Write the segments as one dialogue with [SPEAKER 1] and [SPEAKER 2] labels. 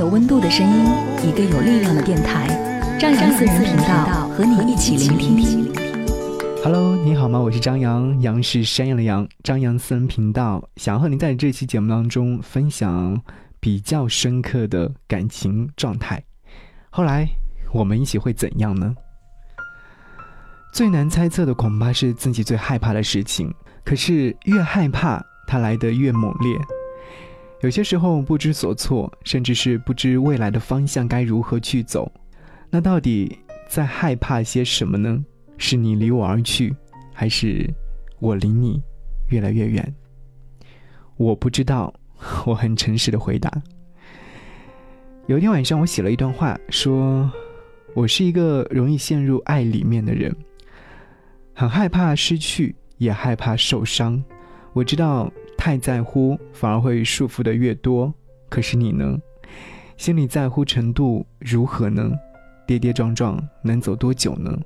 [SPEAKER 1] 有温度的声音，一个有力量的电台，张扬私人频道和你一起聆听。
[SPEAKER 2] Hello，你好吗？我是张扬，杨是山羊的羊，张扬私人频道想要和你在这期节目当中分享比较深刻的感情状态。后来我们一起会怎样呢？最难猜测的恐怕是自己最害怕的事情，可是越害怕，它来得越猛烈。有些时候不知所措，甚至是不知未来的方向该如何去走，那到底在害怕些什么呢？是你离我而去，还是我离你越来越远？我不知道，我很诚实的回答。有一天晚上，我写了一段话，说我是一个容易陷入爱里面的人，很害怕失去，也害怕受伤。我知道。太在乎反而会束缚的越多，可是你呢？心里在乎程度如何呢？跌跌撞撞能走多久呢？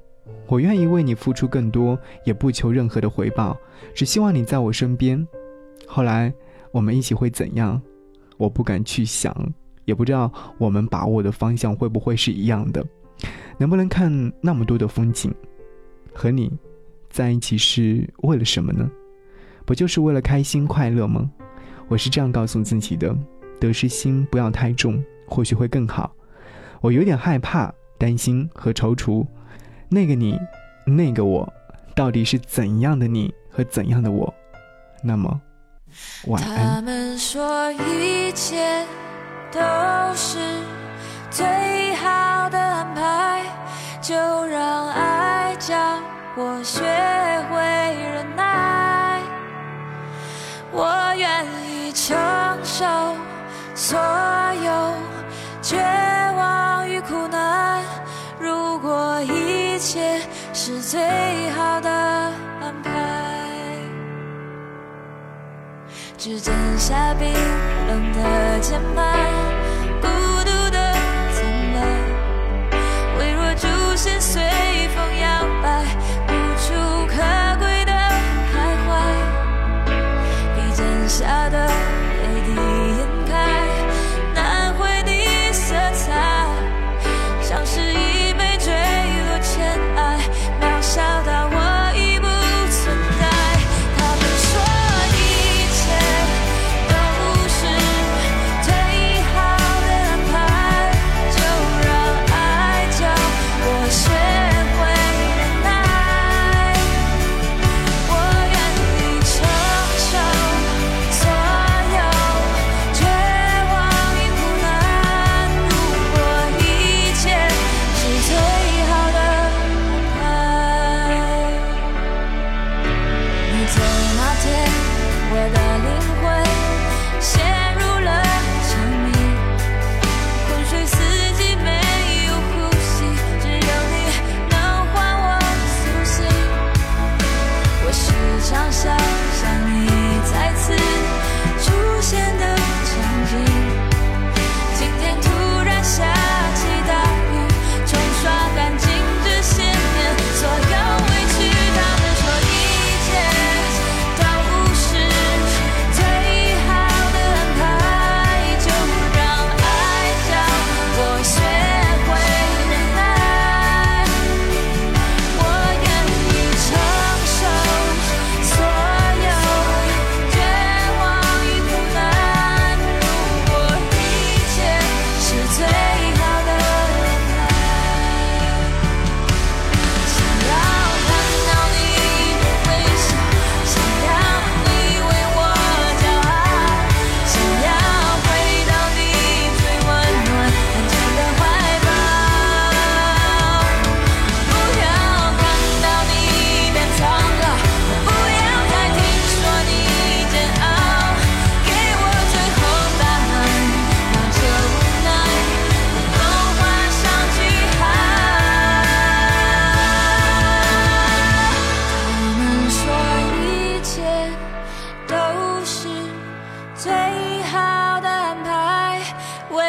[SPEAKER 2] 我愿意为你付出更多，也不求任何的回报，只希望你在我身边。后来我们一起会怎样？我不敢去想，也不知道我们把握的方向会不会是一样的，能不能看那么多的风景？和你在一起是为了什么呢？不就是为了开心快乐吗？我是这样告诉自己的，得失心不要太重，或许会更好。我有点害怕、担心和踌躇，那个你，那个我，到底是怎样的你和怎样的我？那么，晚安。
[SPEAKER 3] 他们说一切都是最好的安排，就让爱教我学受所有绝望与苦难，如果一切是最好的安排，只剩下冰冷的键盘。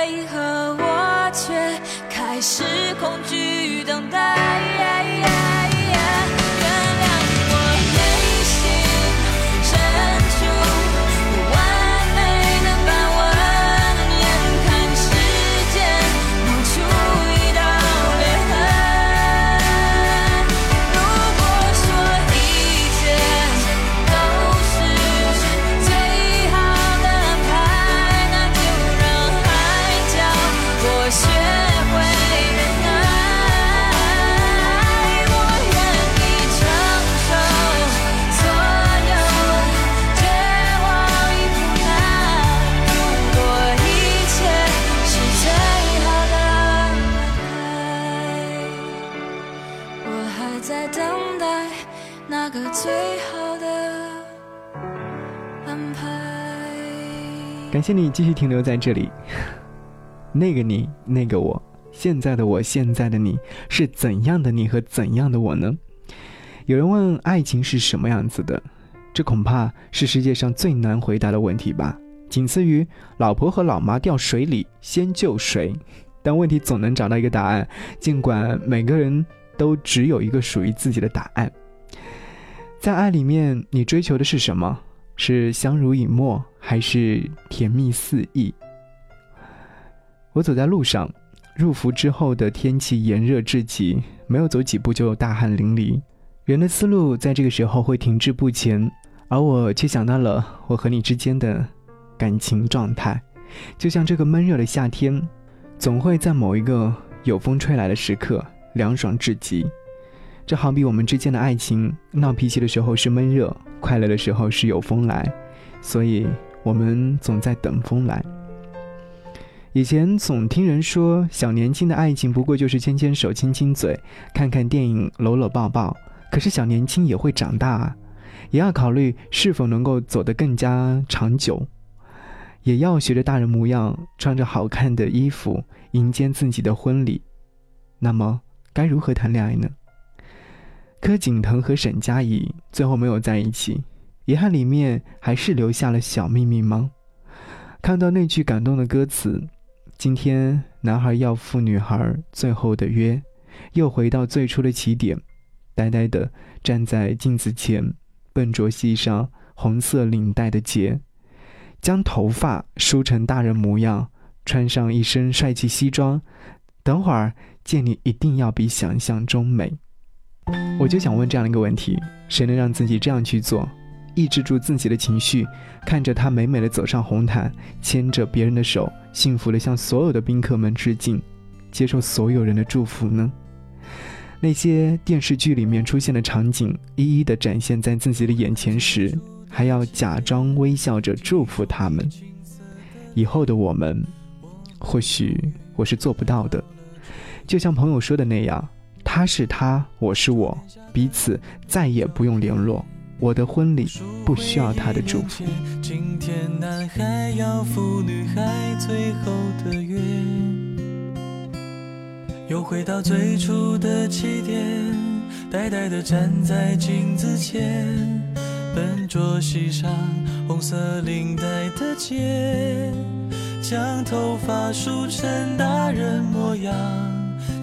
[SPEAKER 3] 为何我却开始恐惧等待？个最好的安排。
[SPEAKER 2] 感谢你继续停留在这里。那个你，那个我，现在的我，现在的你，是怎样的你和怎样的我呢？有人问爱情是什么样子的，这恐怕是世界上最难回答的问题吧。仅次于老婆和老妈掉水里，先救谁？但问题总能找到一个答案，尽管每个人都只有一个属于自己的答案。在爱里面，你追求的是什么？是相濡以沫，还是甜蜜四溢？我走在路上，入伏之后的天气炎热至极，没有走几步就大汗淋漓。人的思路在这个时候会停滞不前，而我却想到了我和你之间的感情状态。就像这个闷热的夏天，总会在某一个有风吹来的时刻凉爽至极。这好比我们之间的爱情，闹脾气的时候是闷热，快乐的时候是有风来，所以我们总在等风来。以前总听人说，小年轻的爱情不过就是牵牵手、亲亲嘴、看看电影、搂搂抱抱。可是小年轻也会长大啊，也要考虑是否能够走得更加长久，也要学着大人模样，穿着好看的衣服迎接自己的婚礼。那么该如何谈恋爱呢？柯景腾和沈佳宜最后没有在一起，遗憾里面还是留下了小秘密吗？看到那句感动的歌词。今天，男孩要赴女孩最后的约，又回到最初的起点，呆呆地站在镜子前，笨拙系上红色领带的结，将头发梳成大人模样，穿上一身帅气西装。等会儿见你，一定要比想象中美。我就想问这样的一个问题：谁能让自己这样去做？抑制住自己的情绪，看着他美美的走上红毯，牵着别人的手，幸福的向所有的宾客们致敬，接受所有人的祝福呢？那些电视剧里面出现的场景，一一的展现在自己的眼前时，还要假装微笑着祝福他们。以后的我们，或许我是做不到的。就像朋友说的那样，他是他，我是我，彼此再也不用联络。我的婚礼不需要他的祝福。
[SPEAKER 4] 今天男孩要赴女孩最后的约，又回到最初的起点，呆呆的站在镜子前，笨拙系上红色领带的结，将头发梳成大人模样，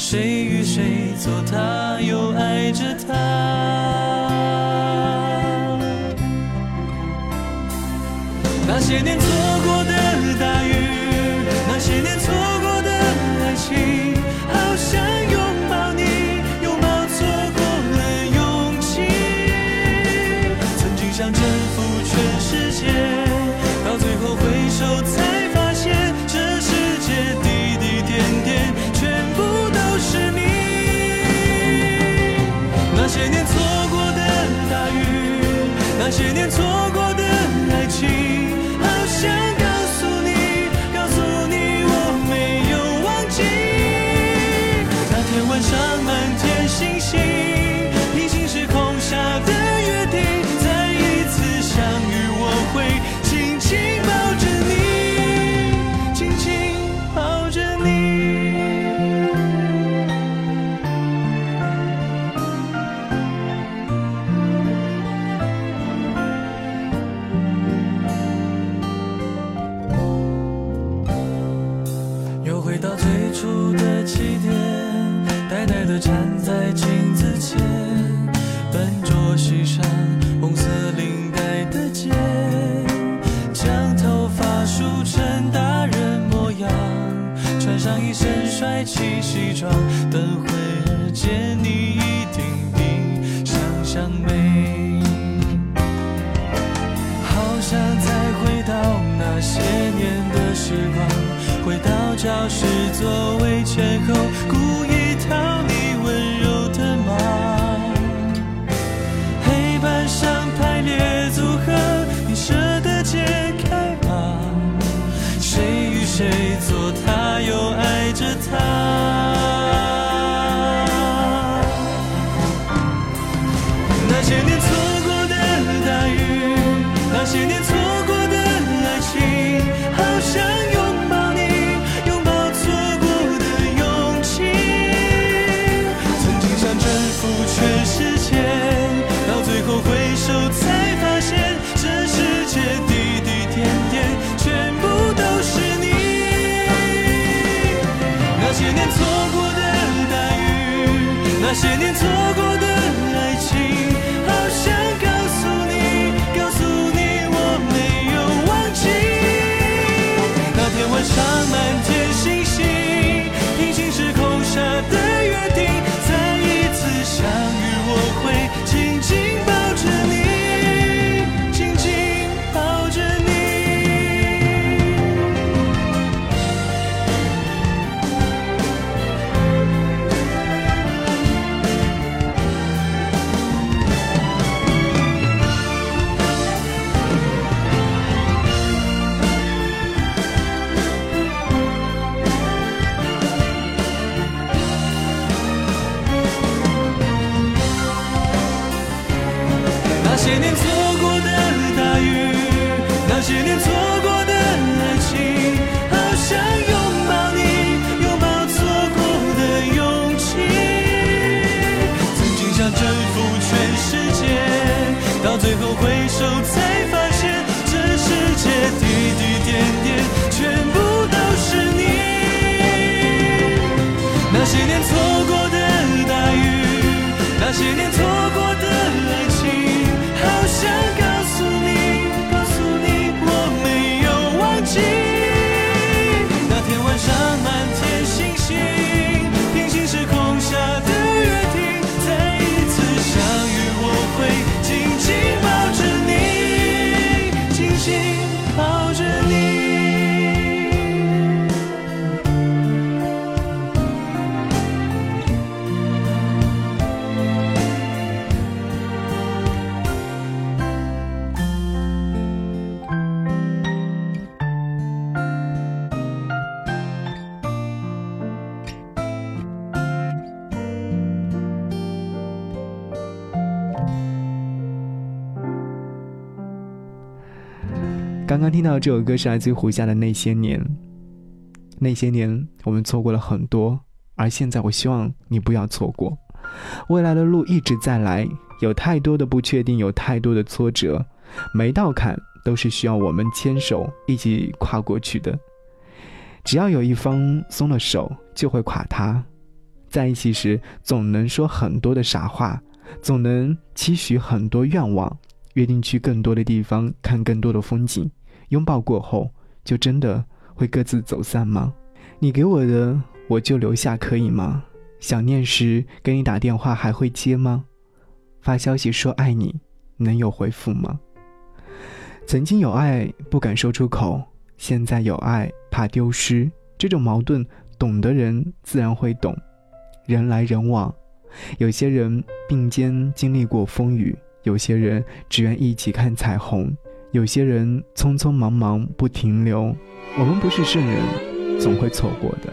[SPEAKER 4] 谁与谁做他，又爱着他？那些年错过些年错时光，回到教室座位前后，故意讨你温柔的骂。黑板上排列组合，你舍得解开吗？谁与谁坐他，又爱着他？那些年错过
[SPEAKER 2] 刚刚听到这首歌是来自于胡夏的《那些年》，那些年我们错过了很多，而现在我希望你不要错过，未来的路一直在来，有太多的不确定，有太多的挫折，每道坎都是需要我们牵手一起跨过去的。只要有一方松了手，就会垮塌。在一起时，总能说很多的傻话，总能期许很多愿望，约定去更多的地方看更多的风景。拥抱过后，就真的会各自走散吗？你给我的，我就留下，可以吗？想念时给你打电话，还会接吗？发消息说爱你，能有回复吗？曾经有爱不敢说出口，现在有爱怕丢失，这种矛盾，懂的人自然会懂。人来人往，有些人并肩经历过风雨，有些人只愿一起看彩虹。有些人匆匆忙忙不停留，我们不是圣人，总会错过的。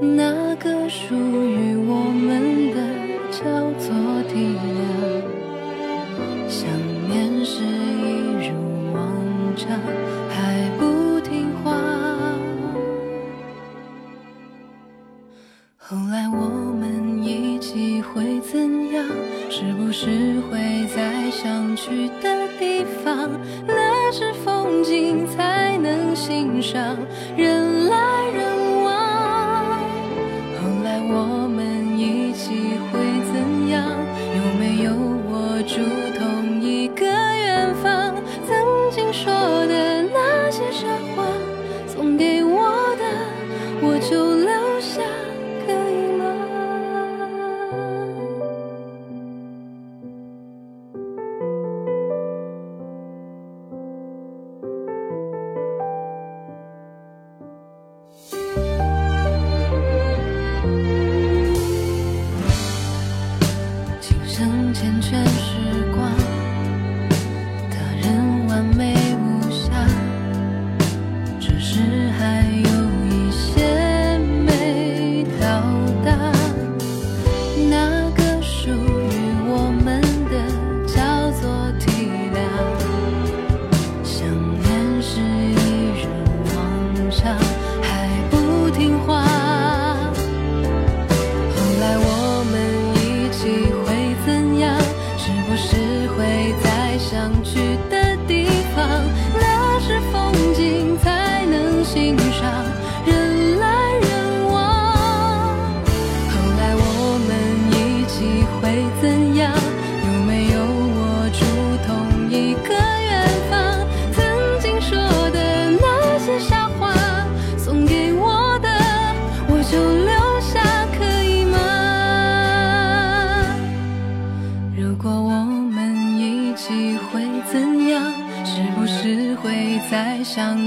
[SPEAKER 5] 那个属于我们的叫做体谅，想念是一如往常，我就留下。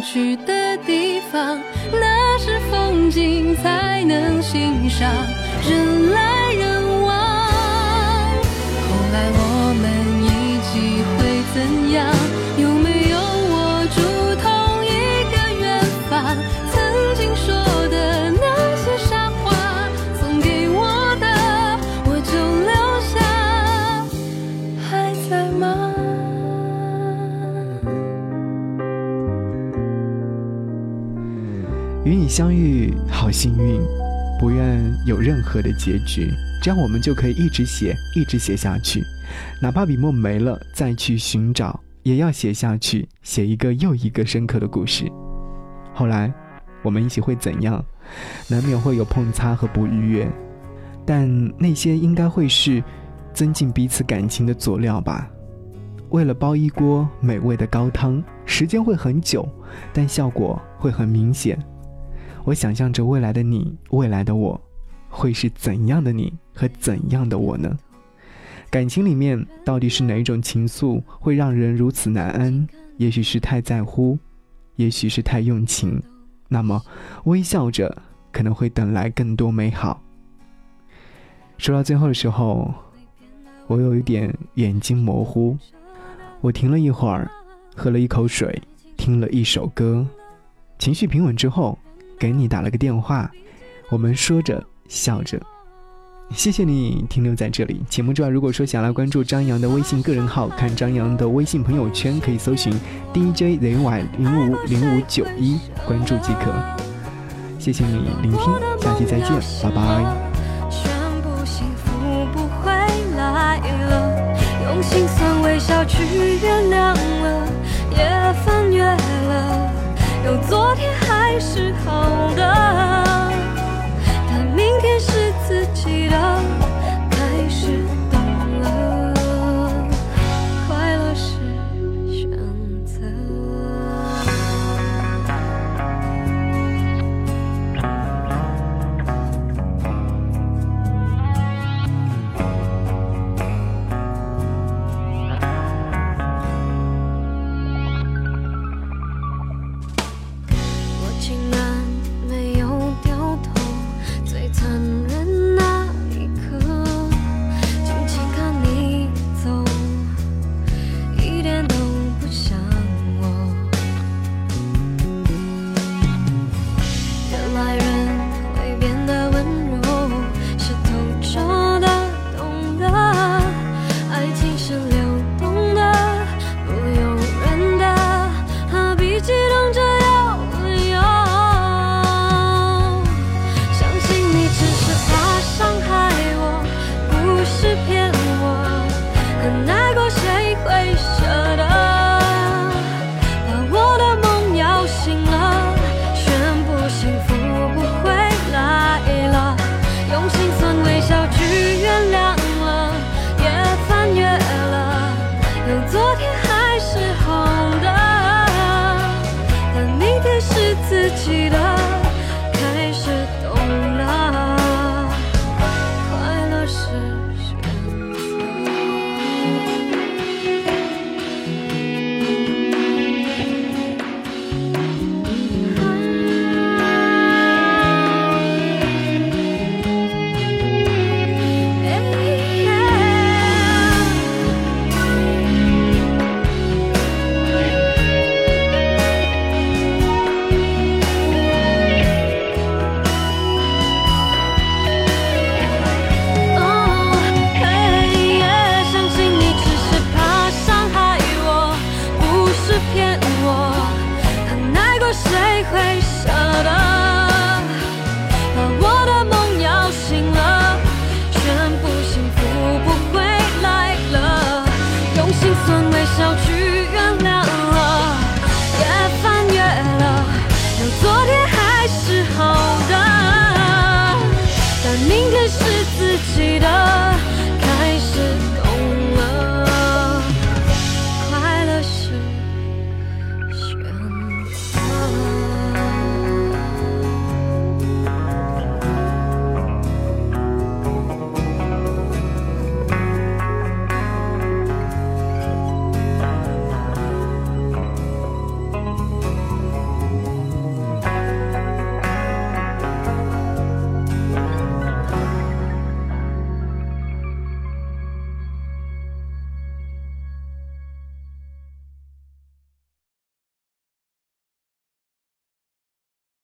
[SPEAKER 5] 去的地方，那是风景才能欣赏，人来
[SPEAKER 2] 相遇，好幸运，不愿有任何的结局，这样我们就可以一直写，一直写下去，哪怕笔墨没了，再去寻找，也要写下去，写一个又一个深刻的故事。后来，我们一起会怎样？难免会有碰擦和不愉悦，但那些应该会是增进彼此感情的佐料吧。为了煲一锅美味的高汤，时间会很久，但效果会很明显。我想象着未来的你，未来的我，会是怎样的你和怎样的我呢？感情里面到底是哪一种情愫会让人如此难安？也许是太在乎，也许是太用情。那么，微笑着可能会等来更多美好。说到最后的时候，我有一点眼睛模糊。我停了一会儿，喝了一口水，听了一首歌，情绪平稳之后。给你打了个电话，我们说着笑着，谢谢你停留在这里。节目之外，如果说想来关注张扬的微信个人号，看张扬的微信朋友圈，可以搜寻 DJZY 零五零五九一，关注即可。谢谢你聆听，下期再见，拜拜。
[SPEAKER 5] 全部幸福不会来了，用心酸微笑去原谅了，也翻越了，有昨天还是好的。但
[SPEAKER 6] 明天是自己的。